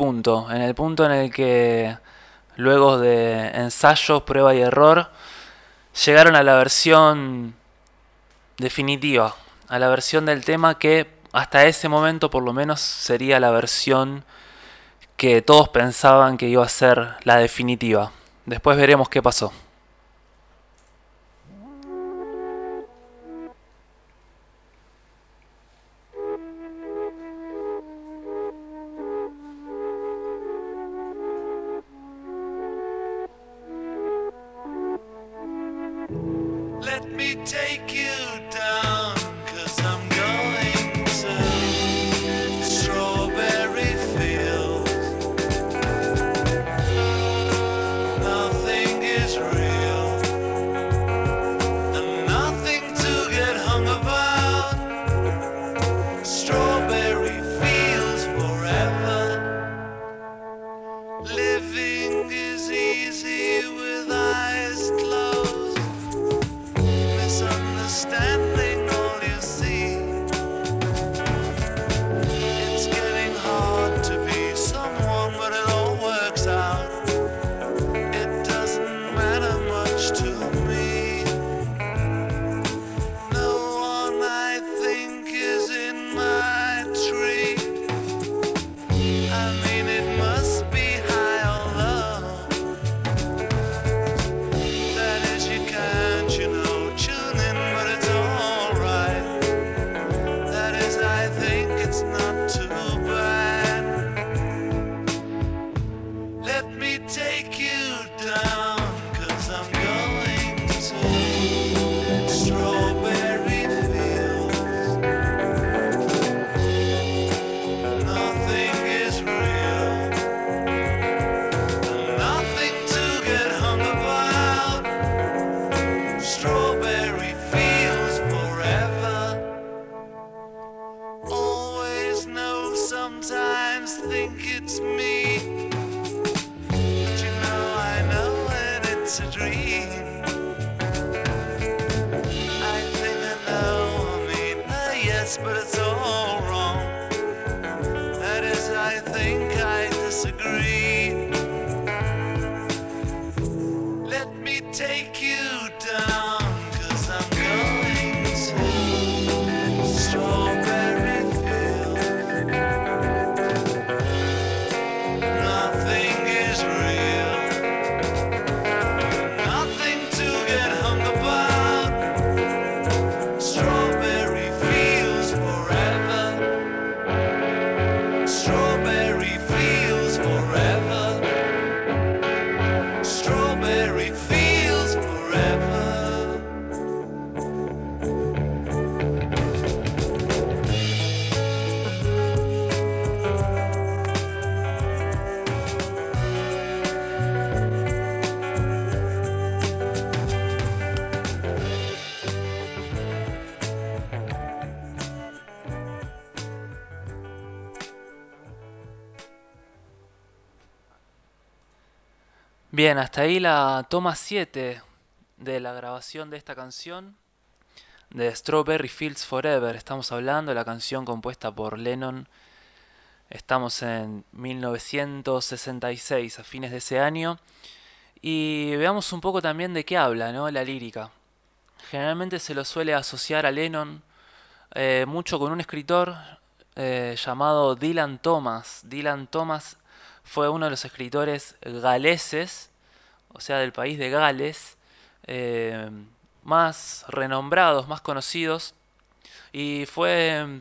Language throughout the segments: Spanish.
en el punto en el que luego de ensayo, prueba y error, llegaron a la versión definitiva, a la versión del tema que hasta ese momento por lo menos sería la versión que todos pensaban que iba a ser la definitiva. Después veremos qué pasó. Bien, hasta ahí la toma 7 de la grabación de esta canción de Strawberry Fields Forever. Estamos hablando de la canción compuesta por Lennon. Estamos en 1966, a fines de ese año. Y veamos un poco también de qué habla ¿no? la lírica. Generalmente se lo suele asociar a Lennon eh, mucho con un escritor eh, llamado Dylan Thomas. Dylan Thomas fue uno de los escritores galeses o sea, del país de Gales, eh, más renombrados, más conocidos, y fue,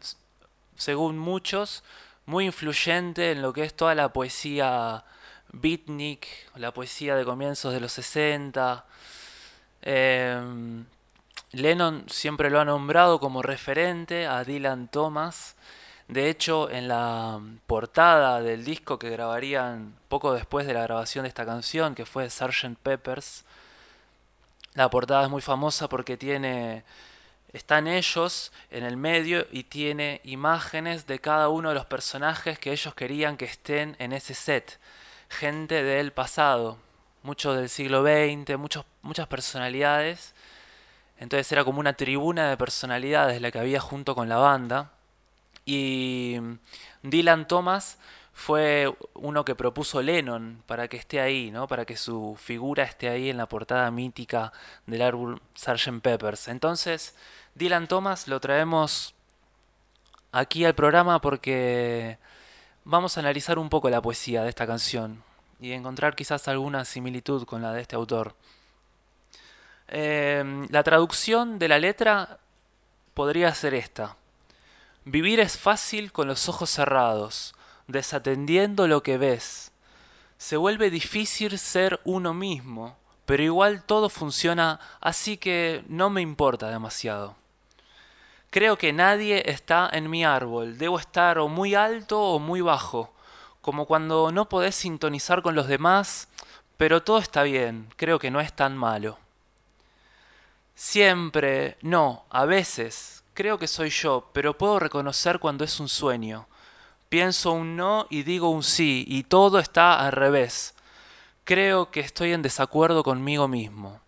según muchos, muy influyente en lo que es toda la poesía beatnik, la poesía de comienzos de los 60. Eh, Lennon siempre lo ha nombrado como referente a Dylan Thomas de hecho, en la portada del disco que grabarían poco después de la grabación de esta canción, que fue Sgt. Peppers, la portada es muy famosa porque tiene están ellos en el medio y tiene imágenes de cada uno de los personajes que ellos querían que estén en ese set. Gente del pasado, muchos del siglo XX, muchos, muchas personalidades. Entonces era como una tribuna de personalidades la que había junto con la banda. Y Dylan Thomas fue uno que propuso Lennon para que esté ahí, ¿no? Para que su figura esté ahí en la portada mítica del álbum Sgt. Peppers. Entonces, Dylan Thomas lo traemos aquí al programa porque vamos a analizar un poco la poesía de esta canción y encontrar quizás alguna similitud con la de este autor. Eh, la traducción de la letra podría ser esta. Vivir es fácil con los ojos cerrados, desatendiendo lo que ves. Se vuelve difícil ser uno mismo, pero igual todo funciona así que no me importa demasiado. Creo que nadie está en mi árbol, debo estar o muy alto o muy bajo, como cuando no podés sintonizar con los demás, pero todo está bien, creo que no es tan malo. Siempre, no, a veces, creo que soy yo, pero puedo reconocer cuando es un sueño. Pienso un no y digo un sí, y todo está al revés. Creo que estoy en desacuerdo conmigo mismo.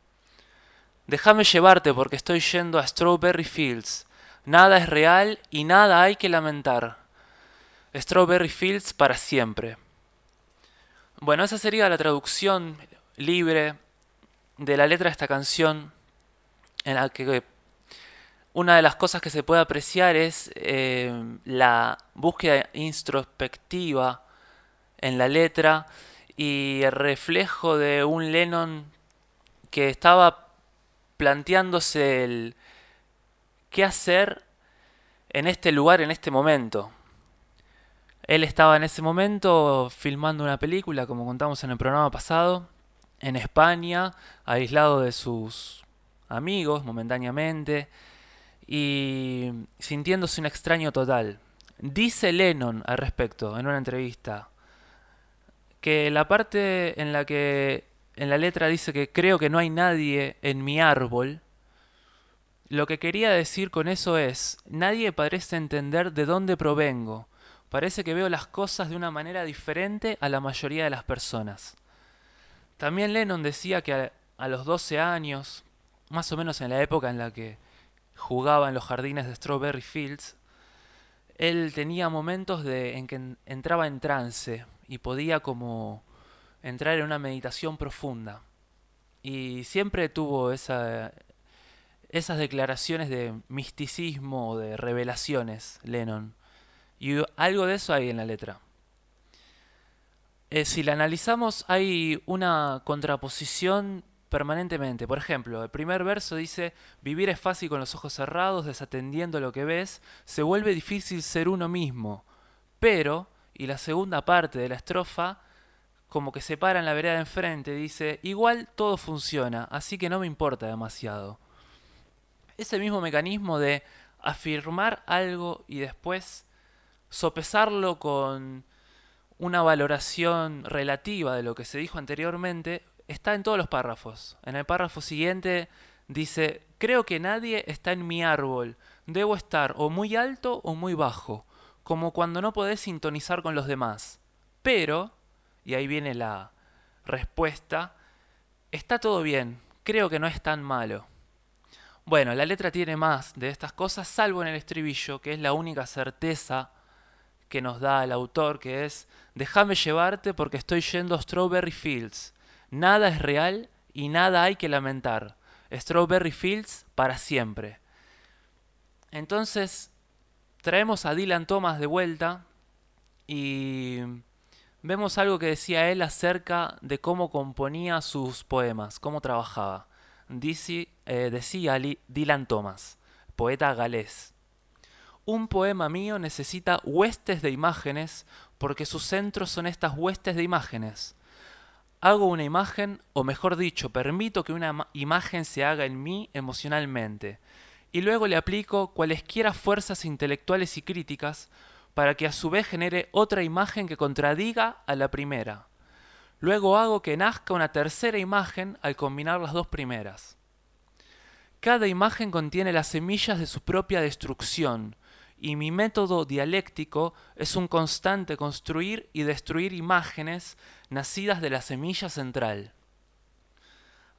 Déjame llevarte porque estoy yendo a Strawberry Fields. Nada es real y nada hay que lamentar. Strawberry Fields para siempre. Bueno, esa sería la traducción libre de la letra de esta canción, en la que una de las cosas que se puede apreciar es eh, la búsqueda introspectiva en la letra y el reflejo de un Lennon que estaba planteándose el qué hacer en este lugar, en este momento. Él estaba en ese momento filmando una película, como contamos en el programa pasado, en España, aislado de sus amigos momentáneamente y sintiéndose un extraño total. Dice Lennon al respecto en una entrevista que la parte en la que en la letra dice que creo que no hay nadie en mi árbol, lo que quería decir con eso es, nadie parece entender de dónde provengo. Parece que veo las cosas de una manera diferente a la mayoría de las personas. También Lennon decía que a, a los 12 años, más o menos en la época en la que jugaba en los jardines de Strawberry Fields, él tenía momentos de, en que entraba en trance y podía como entrar en una meditación profunda. Y siempre tuvo esa, esas declaraciones de misticismo o de revelaciones, Lennon. Y algo de eso hay en la letra. Eh, si la analizamos, hay una contraposición permanentemente. Por ejemplo, el primer verso dice, vivir es fácil con los ojos cerrados, desatendiendo lo que ves, se vuelve difícil ser uno mismo. Pero, y la segunda parte de la estrofa, como que se para en la vereda de enfrente, dice, igual todo funciona, así que no me importa demasiado. Ese mismo mecanismo de afirmar algo y después sopesarlo con una valoración relativa de lo que se dijo anteriormente está en todos los párrafos. En el párrafo siguiente dice, creo que nadie está en mi árbol, debo estar o muy alto o muy bajo, como cuando no podés sintonizar con los demás. Pero, y ahí viene la respuesta, está todo bien, creo que no es tan malo. Bueno, la letra tiene más de estas cosas, salvo en el estribillo, que es la única certeza que nos da el autor, que es, déjame llevarte porque estoy yendo a Strawberry Fields. Nada es real y nada hay que lamentar. Strawberry Fields para siempre. Entonces, traemos a Dylan Thomas de vuelta y vemos algo que decía él acerca de cómo componía sus poemas, cómo trabajaba. Dice, eh, decía Dylan Thomas, poeta galés. Un poema mío necesita huestes de imágenes porque sus centros son estas huestes de imágenes hago una imagen, o mejor dicho, permito que una imagen se haga en mí emocionalmente, y luego le aplico cualesquiera fuerzas intelectuales y críticas para que a su vez genere otra imagen que contradiga a la primera. Luego hago que nazca una tercera imagen al combinar las dos primeras. Cada imagen contiene las semillas de su propia destrucción, y mi método dialéctico es un constante construir y destruir imágenes nacidas de la semilla central.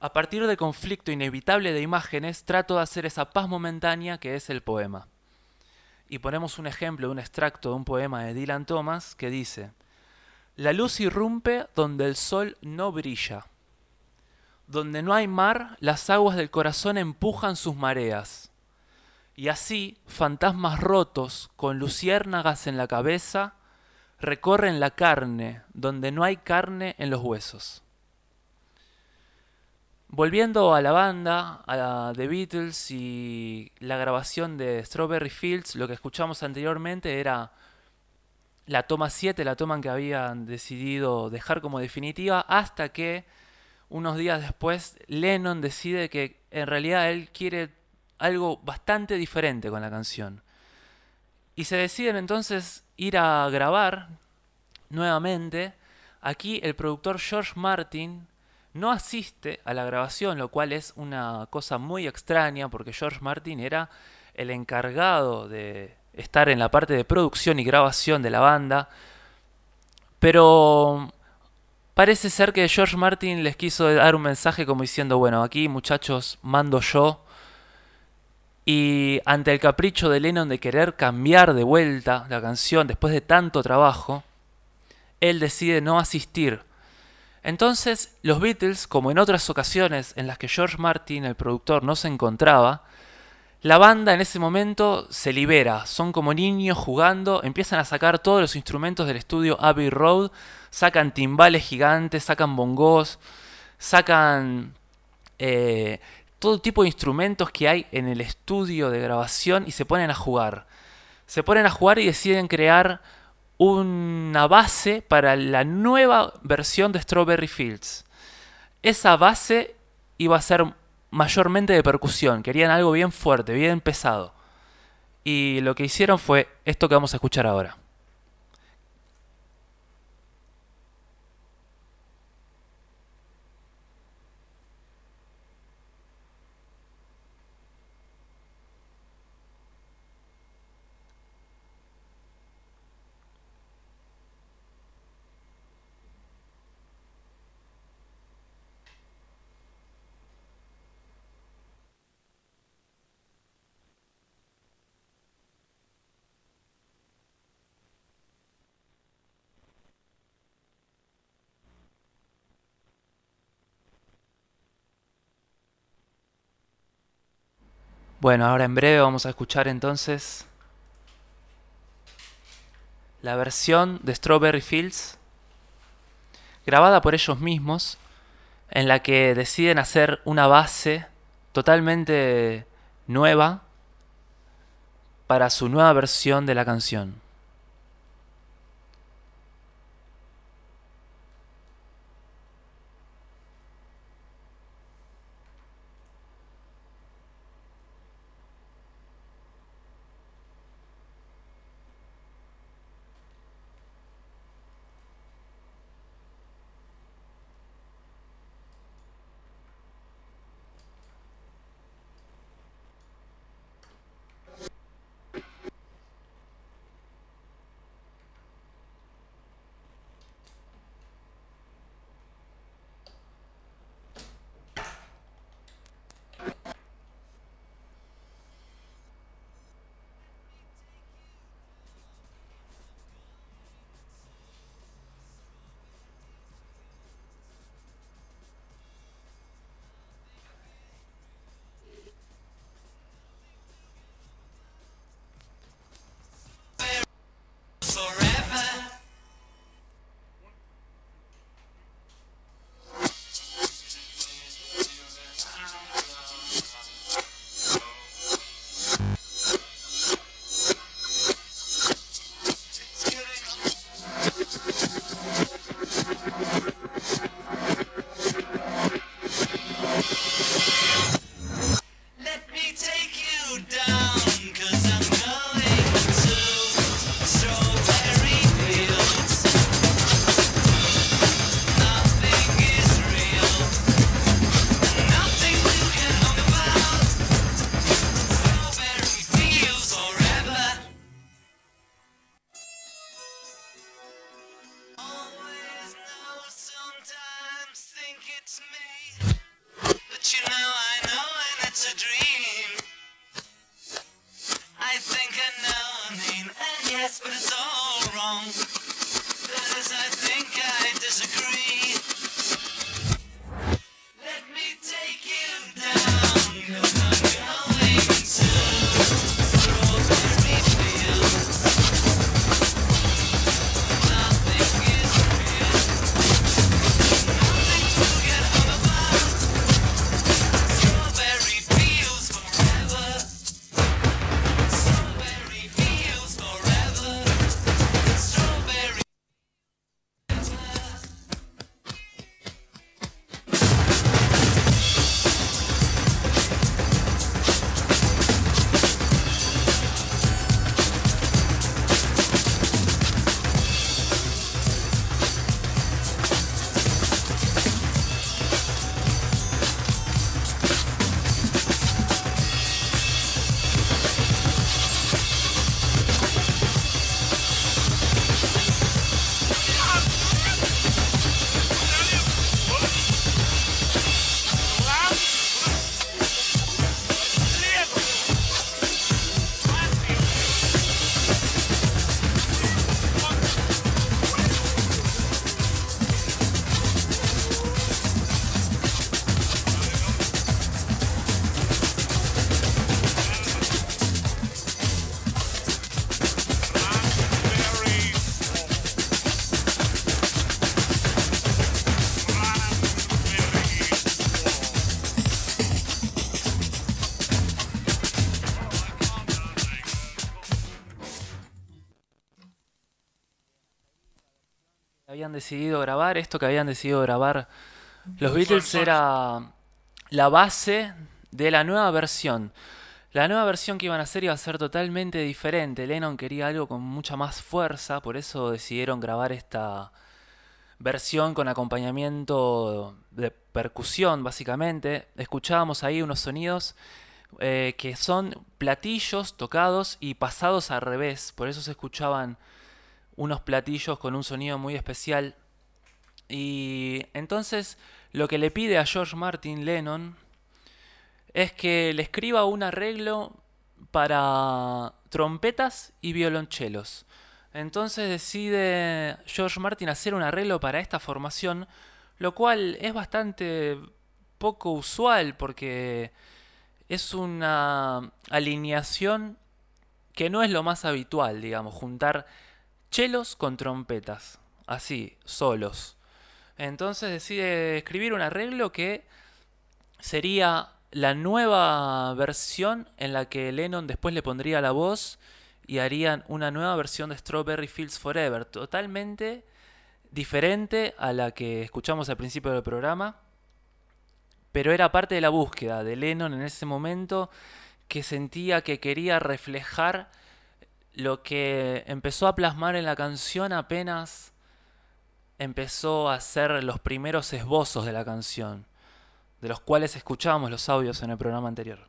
A partir del conflicto inevitable de imágenes, trato de hacer esa paz momentánea que es el poema. Y ponemos un ejemplo de un extracto de un poema de Dylan Thomas que dice, La luz irrumpe donde el sol no brilla. Donde no hay mar, las aguas del corazón empujan sus mareas. Y así, fantasmas rotos, con luciérnagas en la cabeza, recorren la carne, donde no hay carne en los huesos. Volviendo a la banda, a The Beatles y la grabación de Strawberry Fields, lo que escuchamos anteriormente era la toma 7, la toma que habían decidido dejar como definitiva, hasta que unos días después Lennon decide que en realidad él quiere algo bastante diferente con la canción. Y se deciden entonces ir a grabar nuevamente. Aquí el productor George Martin no asiste a la grabación, lo cual es una cosa muy extraña porque George Martin era el encargado de estar en la parte de producción y grabación de la banda. Pero parece ser que George Martin les quiso dar un mensaje como diciendo, bueno, aquí muchachos mando yo. Y ante el capricho de Lennon de querer cambiar de vuelta la canción después de tanto trabajo, él decide no asistir. Entonces, los Beatles, como en otras ocasiones en las que George Martin, el productor, no se encontraba, la banda en ese momento se libera, son como niños jugando, empiezan a sacar todos los instrumentos del estudio Abbey Road, sacan timbales gigantes, sacan bongos, sacan eh, todo tipo de instrumentos que hay en el estudio de grabación y se ponen a jugar. Se ponen a jugar y deciden crear una base para la nueva versión de Strawberry Fields. Esa base iba a ser mayormente de percusión, querían algo bien fuerte, bien pesado. Y lo que hicieron fue esto que vamos a escuchar ahora. Bueno, ahora en breve vamos a escuchar entonces la versión de Strawberry Fields grabada por ellos mismos en la que deciden hacer una base totalmente nueva para su nueva versión de la canción. Habían decidido grabar, esto que habían decidido grabar los Beatles era la base de la nueva versión. La nueva versión que iban a hacer iba a ser totalmente diferente. Lennon quería algo con mucha más fuerza, por eso decidieron grabar esta versión con acompañamiento de percusión, básicamente. Escuchábamos ahí unos sonidos eh, que son platillos tocados y pasados al revés, por eso se escuchaban unos platillos con un sonido muy especial. Y entonces lo que le pide a George Martin Lennon es que le escriba un arreglo para trompetas y violonchelos. Entonces decide George Martin hacer un arreglo para esta formación, lo cual es bastante poco usual porque es una alineación que no es lo más habitual, digamos, juntar chelos con trompetas, así, solos. Entonces decide escribir un arreglo que sería la nueva versión en la que Lennon después le pondría la voz y harían una nueva versión de Strawberry Fields Forever, totalmente diferente a la que escuchamos al principio del programa, pero era parte de la búsqueda de Lennon en ese momento que sentía que quería reflejar lo que empezó a plasmar en la canción apenas empezó a ser los primeros esbozos de la canción, de los cuales escuchábamos los audios en el programa anterior.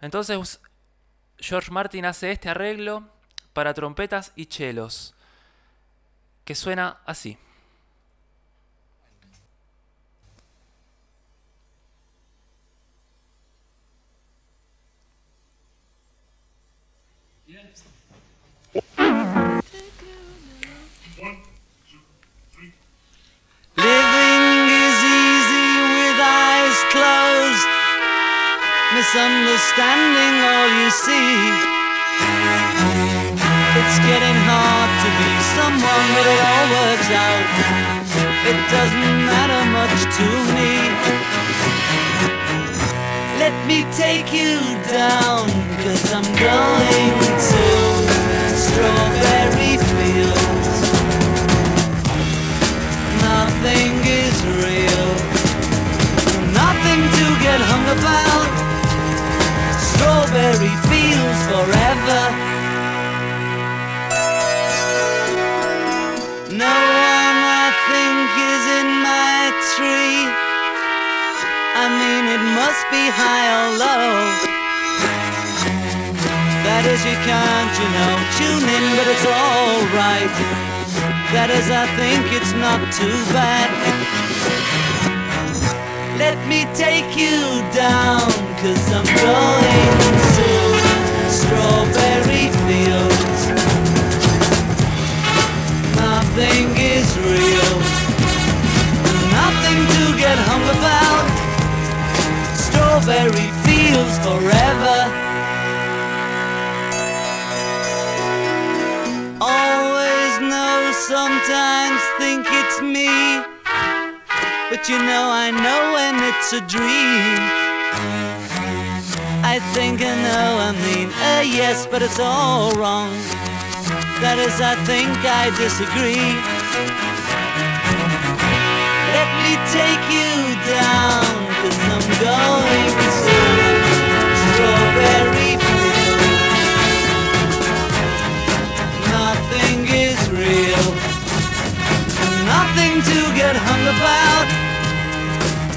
Entonces George Martin hace este arreglo para trompetas y chelos, que suena así. Misunderstanding all you see. It's getting hard to be someone, but it all works out. It doesn't matter much to me. Let me take you down, cause I'm going to Strawberry Fields. Nothing is real, nothing to get hung about strawberry fields forever. No one I think is in my tree. I mean, it must be high or low. That is, you can't, you know, tune in, but it's alright. That is, I think it's not too bad. Let me take you down, cause I'm going to strawberry fields. nothing is real. Nothing to get hung about. Strawberry fields forever. Always know, sometimes think it's me. But you know, I know when it's a dream. I think I know, I mean, uh, yes, but it's all wrong. That is, I think I disagree. Let me take you down, cause I'm going to Strawberry Field. Nothing is real, nothing to get hung about.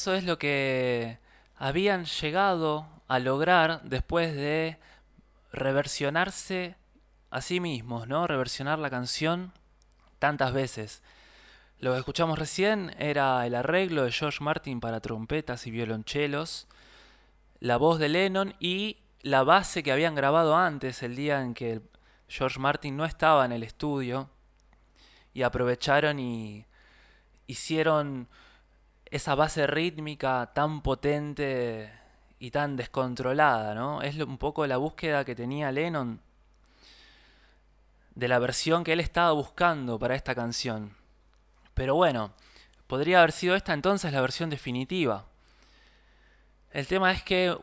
Eso es lo que habían llegado a lograr después de reversionarse a sí mismos, ¿no? Reversionar la canción tantas veces. Lo que escuchamos recién era el arreglo de George Martin para trompetas y violonchelos, la voz de Lennon y la base que habían grabado antes, el día en que George Martin no estaba en el estudio, y aprovecharon y hicieron esa base rítmica tan potente y tan descontrolada, ¿no? Es un poco la búsqueda que tenía Lennon de la versión que él estaba buscando para esta canción. Pero bueno, podría haber sido esta entonces la versión definitiva. El tema es que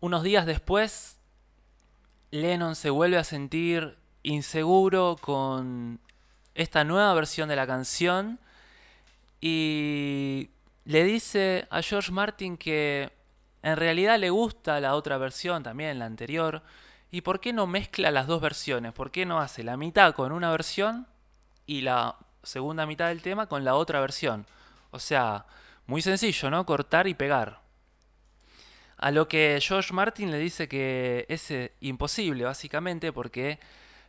unos días después, Lennon se vuelve a sentir inseguro con esta nueva versión de la canción y le dice a George Martin que en realidad le gusta la otra versión, también la anterior, y por qué no mezcla las dos versiones, por qué no hace la mitad con una versión y la segunda mitad del tema con la otra versión. O sea, muy sencillo, ¿no? Cortar y pegar. A lo que George Martin le dice que es eh, imposible, básicamente, porque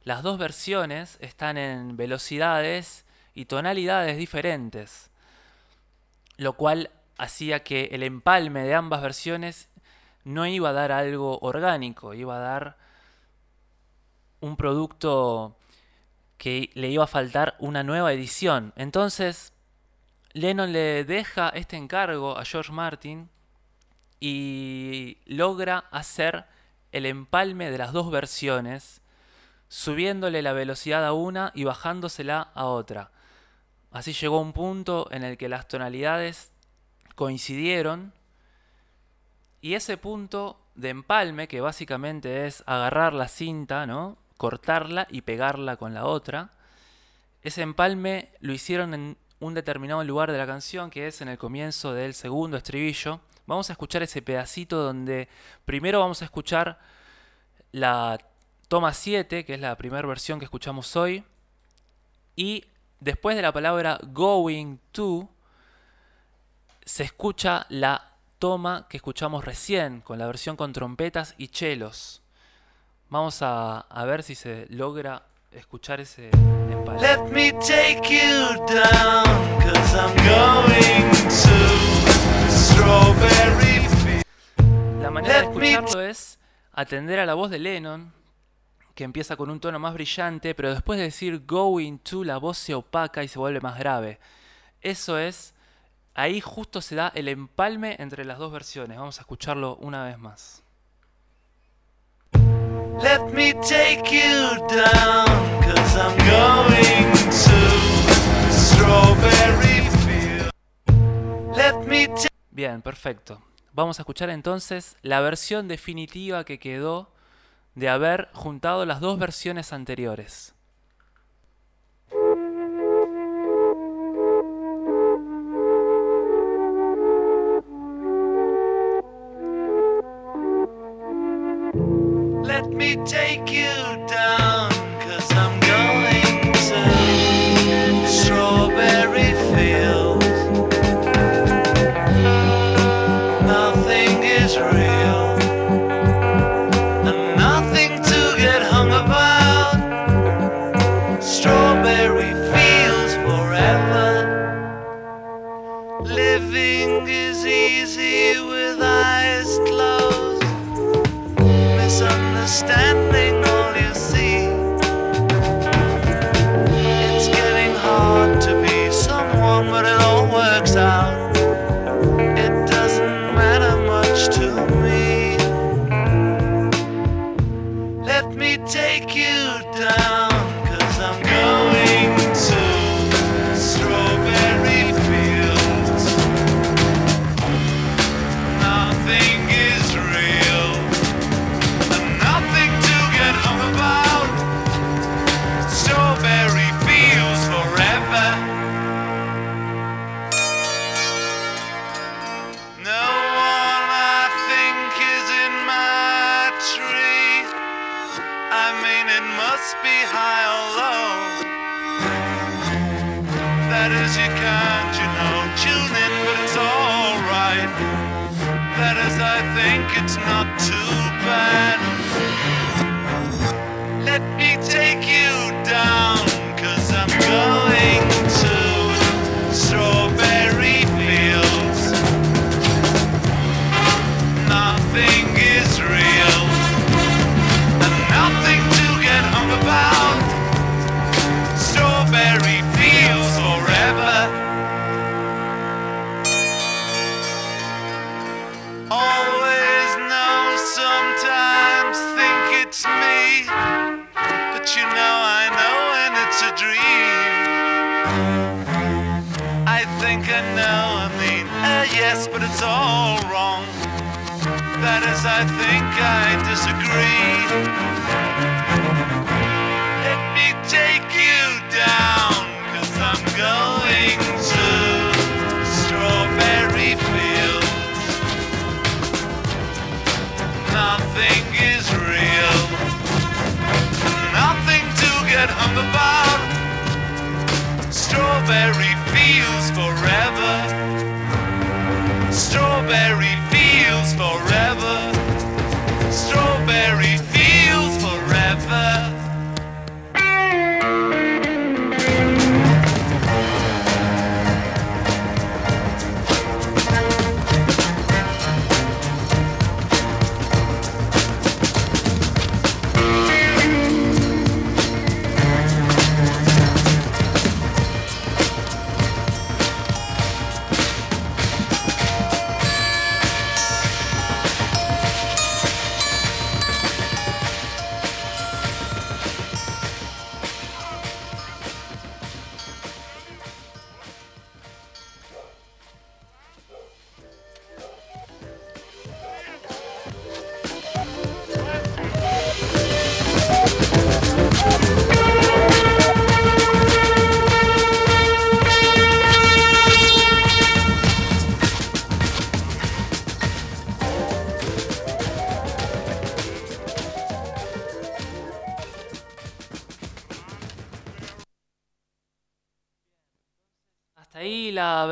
las dos versiones están en velocidades y tonalidades diferentes, lo cual hacía que el empalme de ambas versiones no iba a dar algo orgánico, iba a dar un producto que le iba a faltar una nueva edición. Entonces, Lennon le deja este encargo a George Martin y logra hacer el empalme de las dos versiones, subiéndole la velocidad a una y bajándosela a otra. Así llegó un punto en el que las tonalidades coincidieron y ese punto de empalme, que básicamente es agarrar la cinta, ¿no? cortarla y pegarla con la otra, ese empalme lo hicieron en un determinado lugar de la canción, que es en el comienzo del segundo estribillo. Vamos a escuchar ese pedacito donde primero vamos a escuchar la toma 7, que es la primera versión que escuchamos hoy, y después de la palabra going to, se escucha la toma que escuchamos recién, con la versión con trompetas y chelos. Vamos a, a ver si se logra escuchar ese empalme. Let me take you down, cause I'm going to Strawberry Field. La manera de escucharlo es atender a la voz de Lennon, que empieza con un tono más brillante, pero después de decir going to, la voz se opaca y se vuelve más grave. Eso es, ahí justo se da el empalme entre las dos versiones. Vamos a escucharlo una vez más. Let me take you down, cause I'm going to Strawberry Field. Let me take Bien, perfecto. Vamos a escuchar entonces la versión definitiva que quedó de haber juntado las dos versiones anteriores. Let me take you down, think it's not too bad. Is, I think I disagree. Let me take you down, cause I'm going to Strawberry Fields. Nothing is real. Nothing to get hung about. Strawberry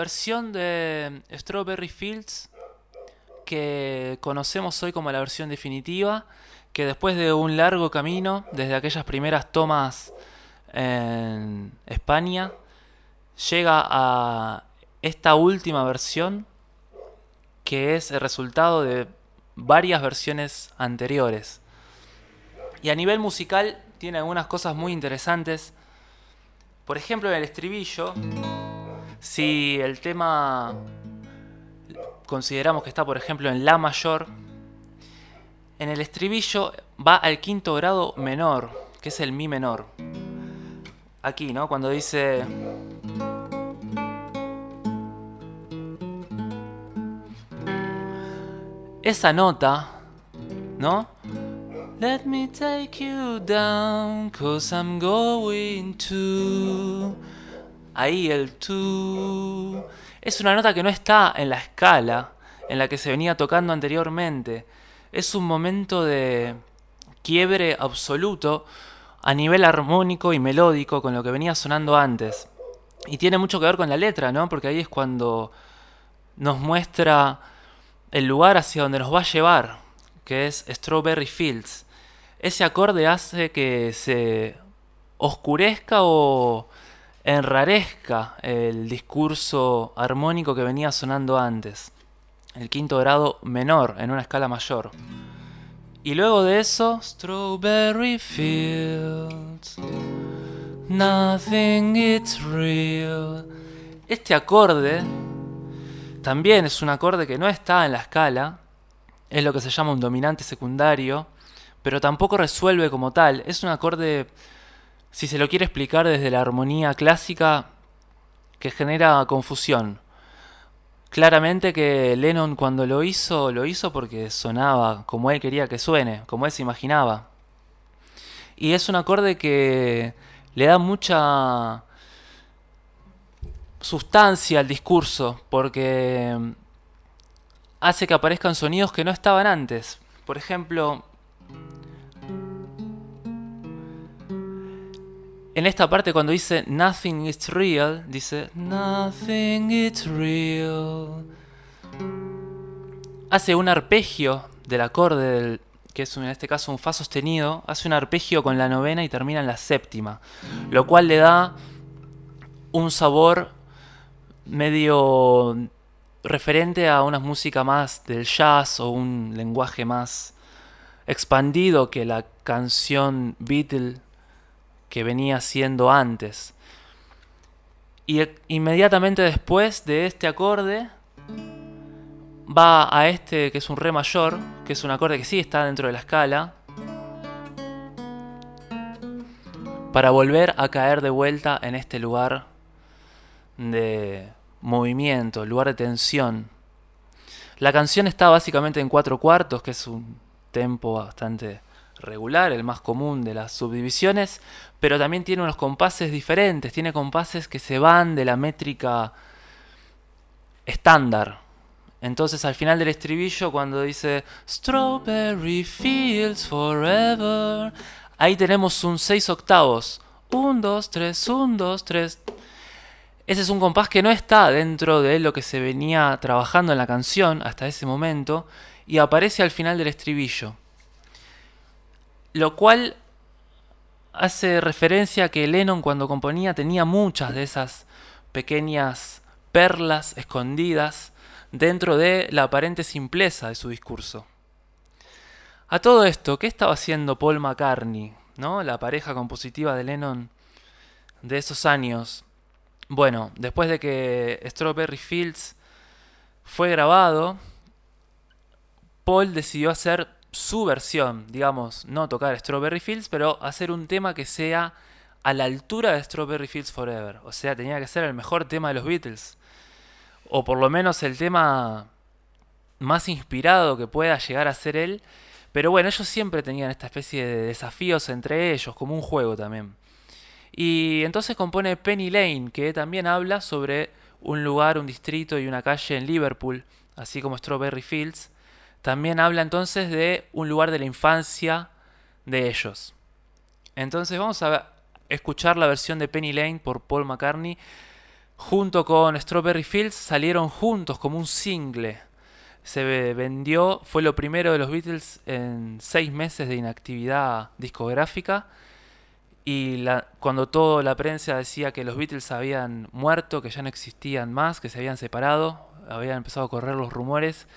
versión de Strawberry Fields que conocemos hoy como la versión definitiva, que después de un largo camino, desde aquellas primeras tomas en España, llega a esta última versión, que es el resultado de varias versiones anteriores. Y a nivel musical tiene algunas cosas muy interesantes. Por ejemplo, en el estribillo, si el tema consideramos que está, por ejemplo, en La mayor, En el estribillo va al quinto grado menor, que es el mi menor. Aquí, ¿no? Cuando dice... Esa nota, ¿no? Let me take you down, cause I'm going to. Ahí el to. Es una nota que no está en la escala en la que se venía tocando anteriormente. Es un momento de quiebre absoluto a nivel armónico y melódico con lo que venía sonando antes. Y tiene mucho que ver con la letra, ¿no? Porque ahí es cuando nos muestra el lugar hacia donde nos va a llevar, que es Strawberry Fields. Ese acorde hace que se oscurezca o enrarezca el discurso armónico que venía sonando antes. El quinto grado menor en una escala mayor. Y luego de eso, Strawberry Fields. Nothing it's real. Este acorde también es un acorde que no está en la escala, es lo que se llama un dominante secundario, pero tampoco resuelve como tal. Es un acorde, si se lo quiere explicar desde la armonía clásica, que genera confusión. Claramente que Lennon cuando lo hizo, lo hizo porque sonaba como él quería que suene, como él se imaginaba. Y es un acorde que le da mucha sustancia al discurso, porque hace que aparezcan sonidos que no estaban antes. Por ejemplo, en esta parte cuando dice Nothing is real, dice Nothing is real. Hace un arpegio del acorde que es en este caso un fa sostenido, hace un arpegio con la novena y termina en la séptima, lo cual le da un sabor medio referente a una música más del jazz o un lenguaje más expandido que la canción Beatle que venía siendo antes. Y e, inmediatamente después de este acorde va a este que es un re mayor, que es un acorde que sí está dentro de la escala, para volver a caer de vuelta en este lugar de movimiento, lugar de tensión. La canción está básicamente en cuatro cuartos, que es un tempo bastante regular, el más común de las subdivisiones, pero también tiene unos compases diferentes, tiene compases que se van de la métrica estándar. Entonces al final del estribillo cuando dice Strawberry Fields Forever, ahí tenemos un 6 octavos. 1, 2, 3, 1, 2, 3. Ese es un compás que no está dentro de lo que se venía trabajando en la canción hasta ese momento y aparece al final del estribillo. Lo cual hace referencia a que Lennon cuando componía tenía muchas de esas pequeñas perlas escondidas dentro de la aparente simpleza de su discurso. A todo esto, ¿qué estaba haciendo Paul McCartney, ¿no? la pareja compositiva de Lennon de esos años? Bueno, después de que Strawberry Fields fue grabado, Paul decidió hacer su versión, digamos, no tocar Strawberry Fields, pero hacer un tema que sea a la altura de Strawberry Fields Forever. O sea, tenía que ser el mejor tema de los Beatles. O por lo menos el tema más inspirado que pueda llegar a ser él. Pero bueno, ellos siempre tenían esta especie de desafíos entre ellos, como un juego también. Y entonces compone Penny Lane, que también habla sobre un lugar, un distrito y una calle en Liverpool, así como Strawberry Fields. También habla entonces de un lugar de la infancia de ellos. Entonces vamos a escuchar la versión de Penny Lane por Paul McCartney. Junto con Strawberry Fields salieron juntos como un single. Se vendió, fue lo primero de los Beatles en seis meses de inactividad discográfica y cuando toda la prensa decía que los Beatles habían muerto, que ya no existían más, que se habían separado, habían empezado a correr los rumores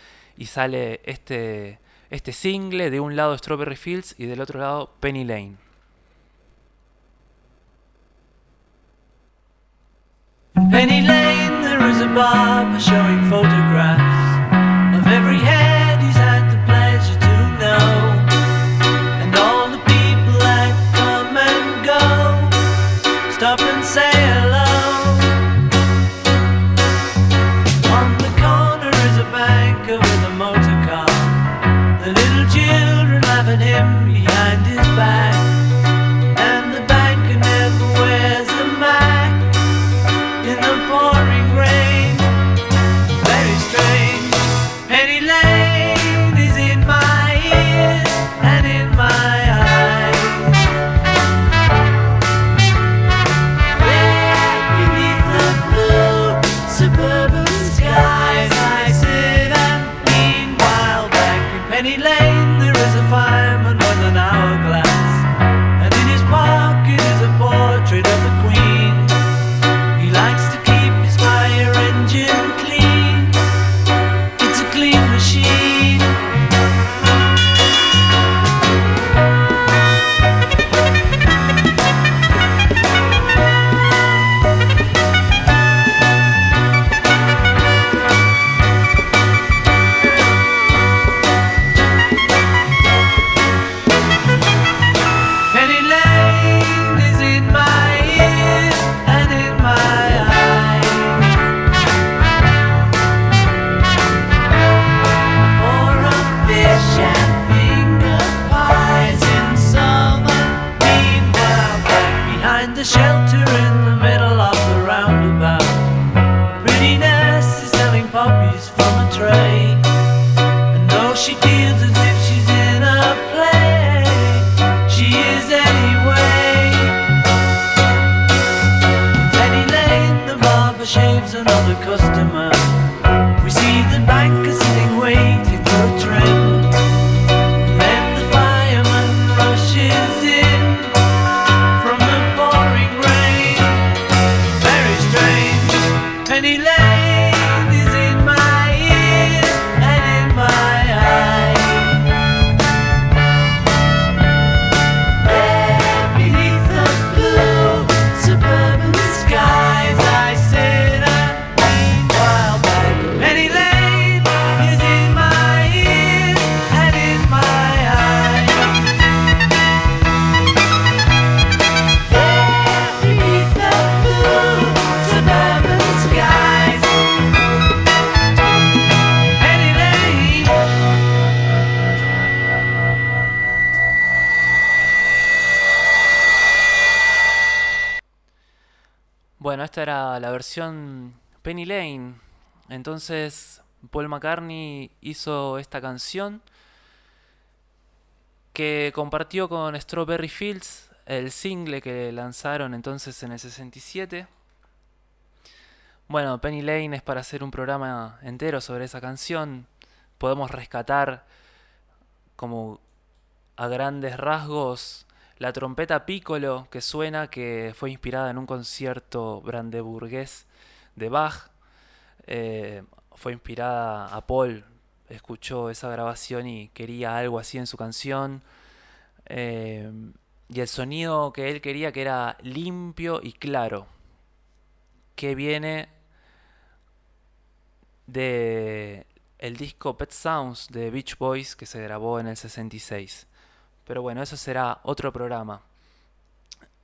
y sale este, este single, de un lado Strawberry Fields y del otro lado Penny Lane. Penny Lane, there is a barber showing photographs versión Penny Lane. Entonces Paul McCartney hizo esta canción que compartió con Strawberry Fields, el single que lanzaron entonces en el 67. Bueno, Penny Lane es para hacer un programa entero sobre esa canción. Podemos rescatar como a grandes rasgos la trompeta piccolo que suena, que fue inspirada en un concierto brandeburgués de Bach. Eh, fue inspirada a Paul, escuchó esa grabación y quería algo así en su canción. Eh, y el sonido que él quería que era limpio y claro, que viene de el disco Pet Sounds de Beach Boys que se grabó en el 66. Pero bueno, eso será otro programa.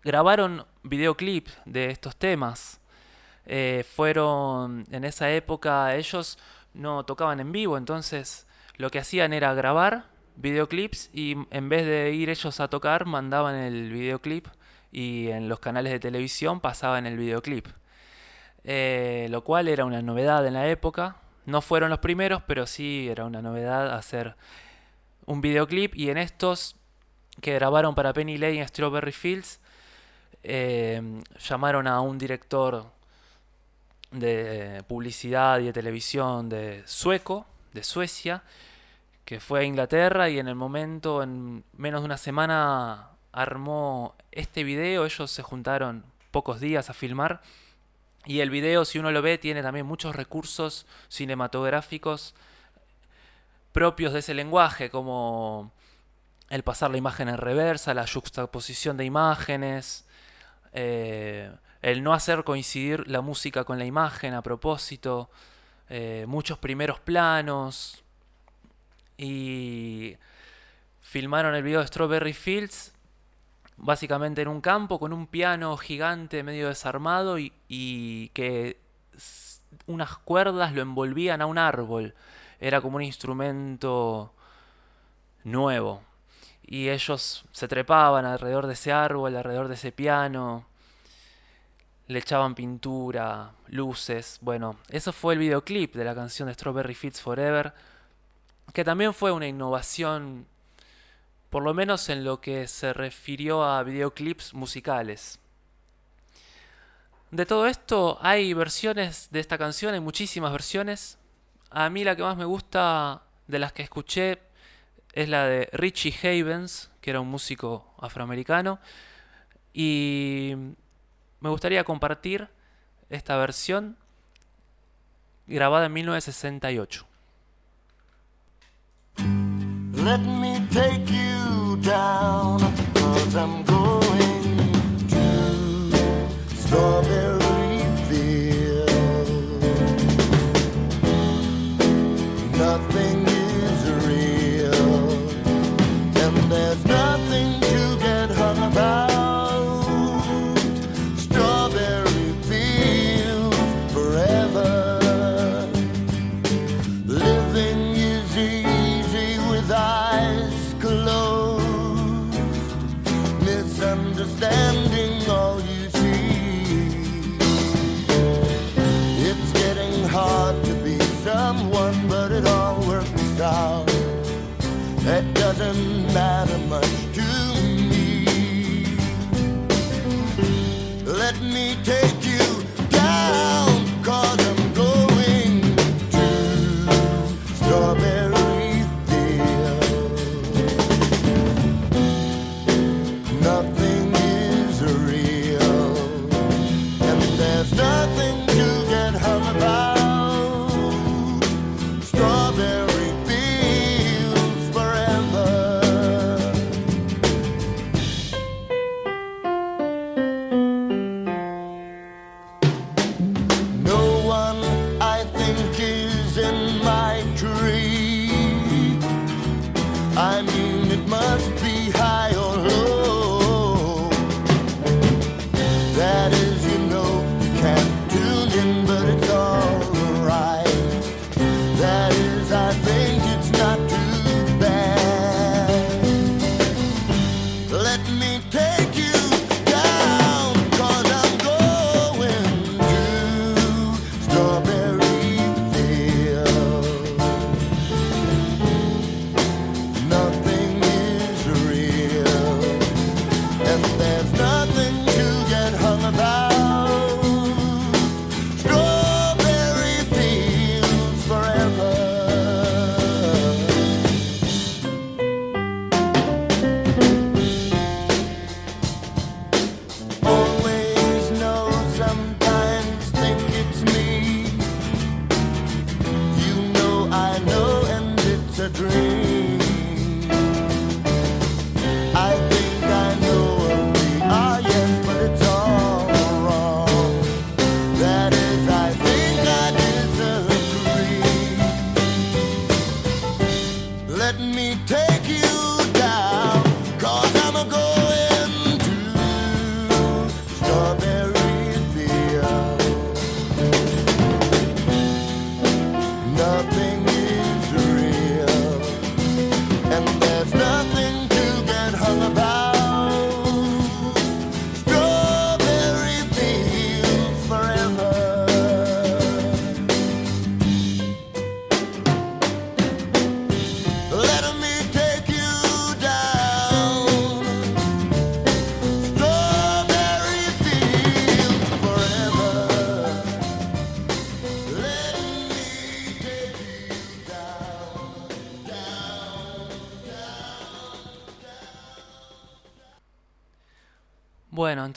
Grabaron videoclip de estos temas. Eh, fueron en esa época ellos no tocaban en vivo, entonces lo que hacían era grabar videoclips y en vez de ir ellos a tocar mandaban el videoclip y en los canales de televisión pasaban el videoclip. Eh, lo cual era una novedad en la época. No fueron los primeros, pero sí era una novedad hacer un videoclip y en estos que grabaron para Penny Lane y Strawberry Fields eh, llamaron a un director de publicidad y de televisión de sueco, de Suecia, que fue a Inglaterra y en el momento, en menos de una semana, armó este video. Ellos se juntaron pocos días a filmar. Y el video, si uno lo ve, tiene también muchos recursos cinematográficos propios de ese lenguaje, como el pasar la imagen en reversa, la juxtaposición de imágenes, eh, el no hacer coincidir la música con la imagen a propósito, eh, muchos primeros planos. Y filmaron el video de Strawberry Fields básicamente en un campo con un piano gigante medio desarmado y, que unas cuerdas lo envolvían a un árbol. Era como un instrumento nuevo. Y ellos se trepaban alrededor de ese árbol, alrededor de ese piano, le echaban pintura, luces. Bueno, eso fue el videoclip de la canción de Strawberry Fields Forever, que también fue una innovación, por lo menos en lo que se refirió a videoclips musicales. De todo esto hay versiones de esta canción, hay muchísimas versiones. A mí la que más me gusta de las que escuché es la de Richie Havens, que era un músico afroamericano. Y me gustaría compartir esta versión grabada en 1968. Let me take you down, cause I'm going to dream.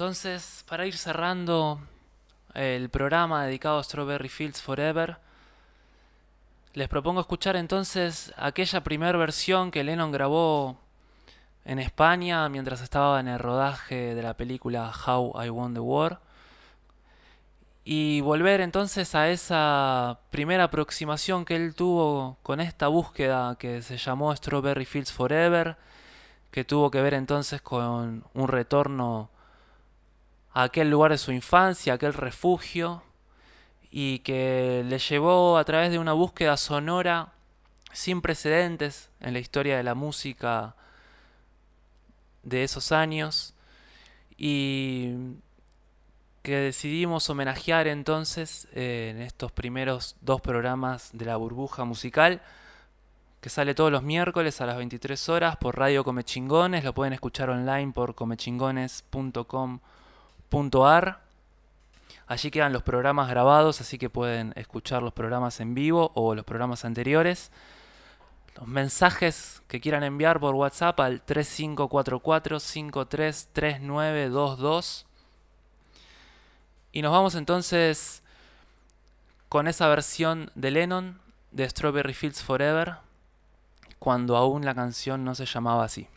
Entonces, para ir cerrando el programa dedicado a Strawberry Fields Forever, les propongo escuchar entonces aquella primera versión que Lennon grabó en España mientras estaba en el rodaje de la película How I Won the War. Y volver entonces a esa primera aproximación que él tuvo con esta búsqueda que se llamó Strawberry Fields Forever, que tuvo que ver entonces con un retorno a aquel lugar de su infancia, aquel refugio, y que le llevó a través de una búsqueda sonora sin precedentes en la historia de la música de esos años y que decidimos homenajear entonces eh, en estos primeros dos programas de la burbuja musical que sale todos los miércoles a las 23 horas por Radio Comechingones, lo pueden escuchar online por comechingones.com.ar. Allí quedan los programas grabados, así que pueden escuchar los programas en vivo o los programas anteriores. Los mensajes que quieran enviar por WhatsApp al 3544-533922. Y nos vamos entonces con esa versión de Lennon de Strawberry Fields Forever, cuando aún la canción no se llamaba así.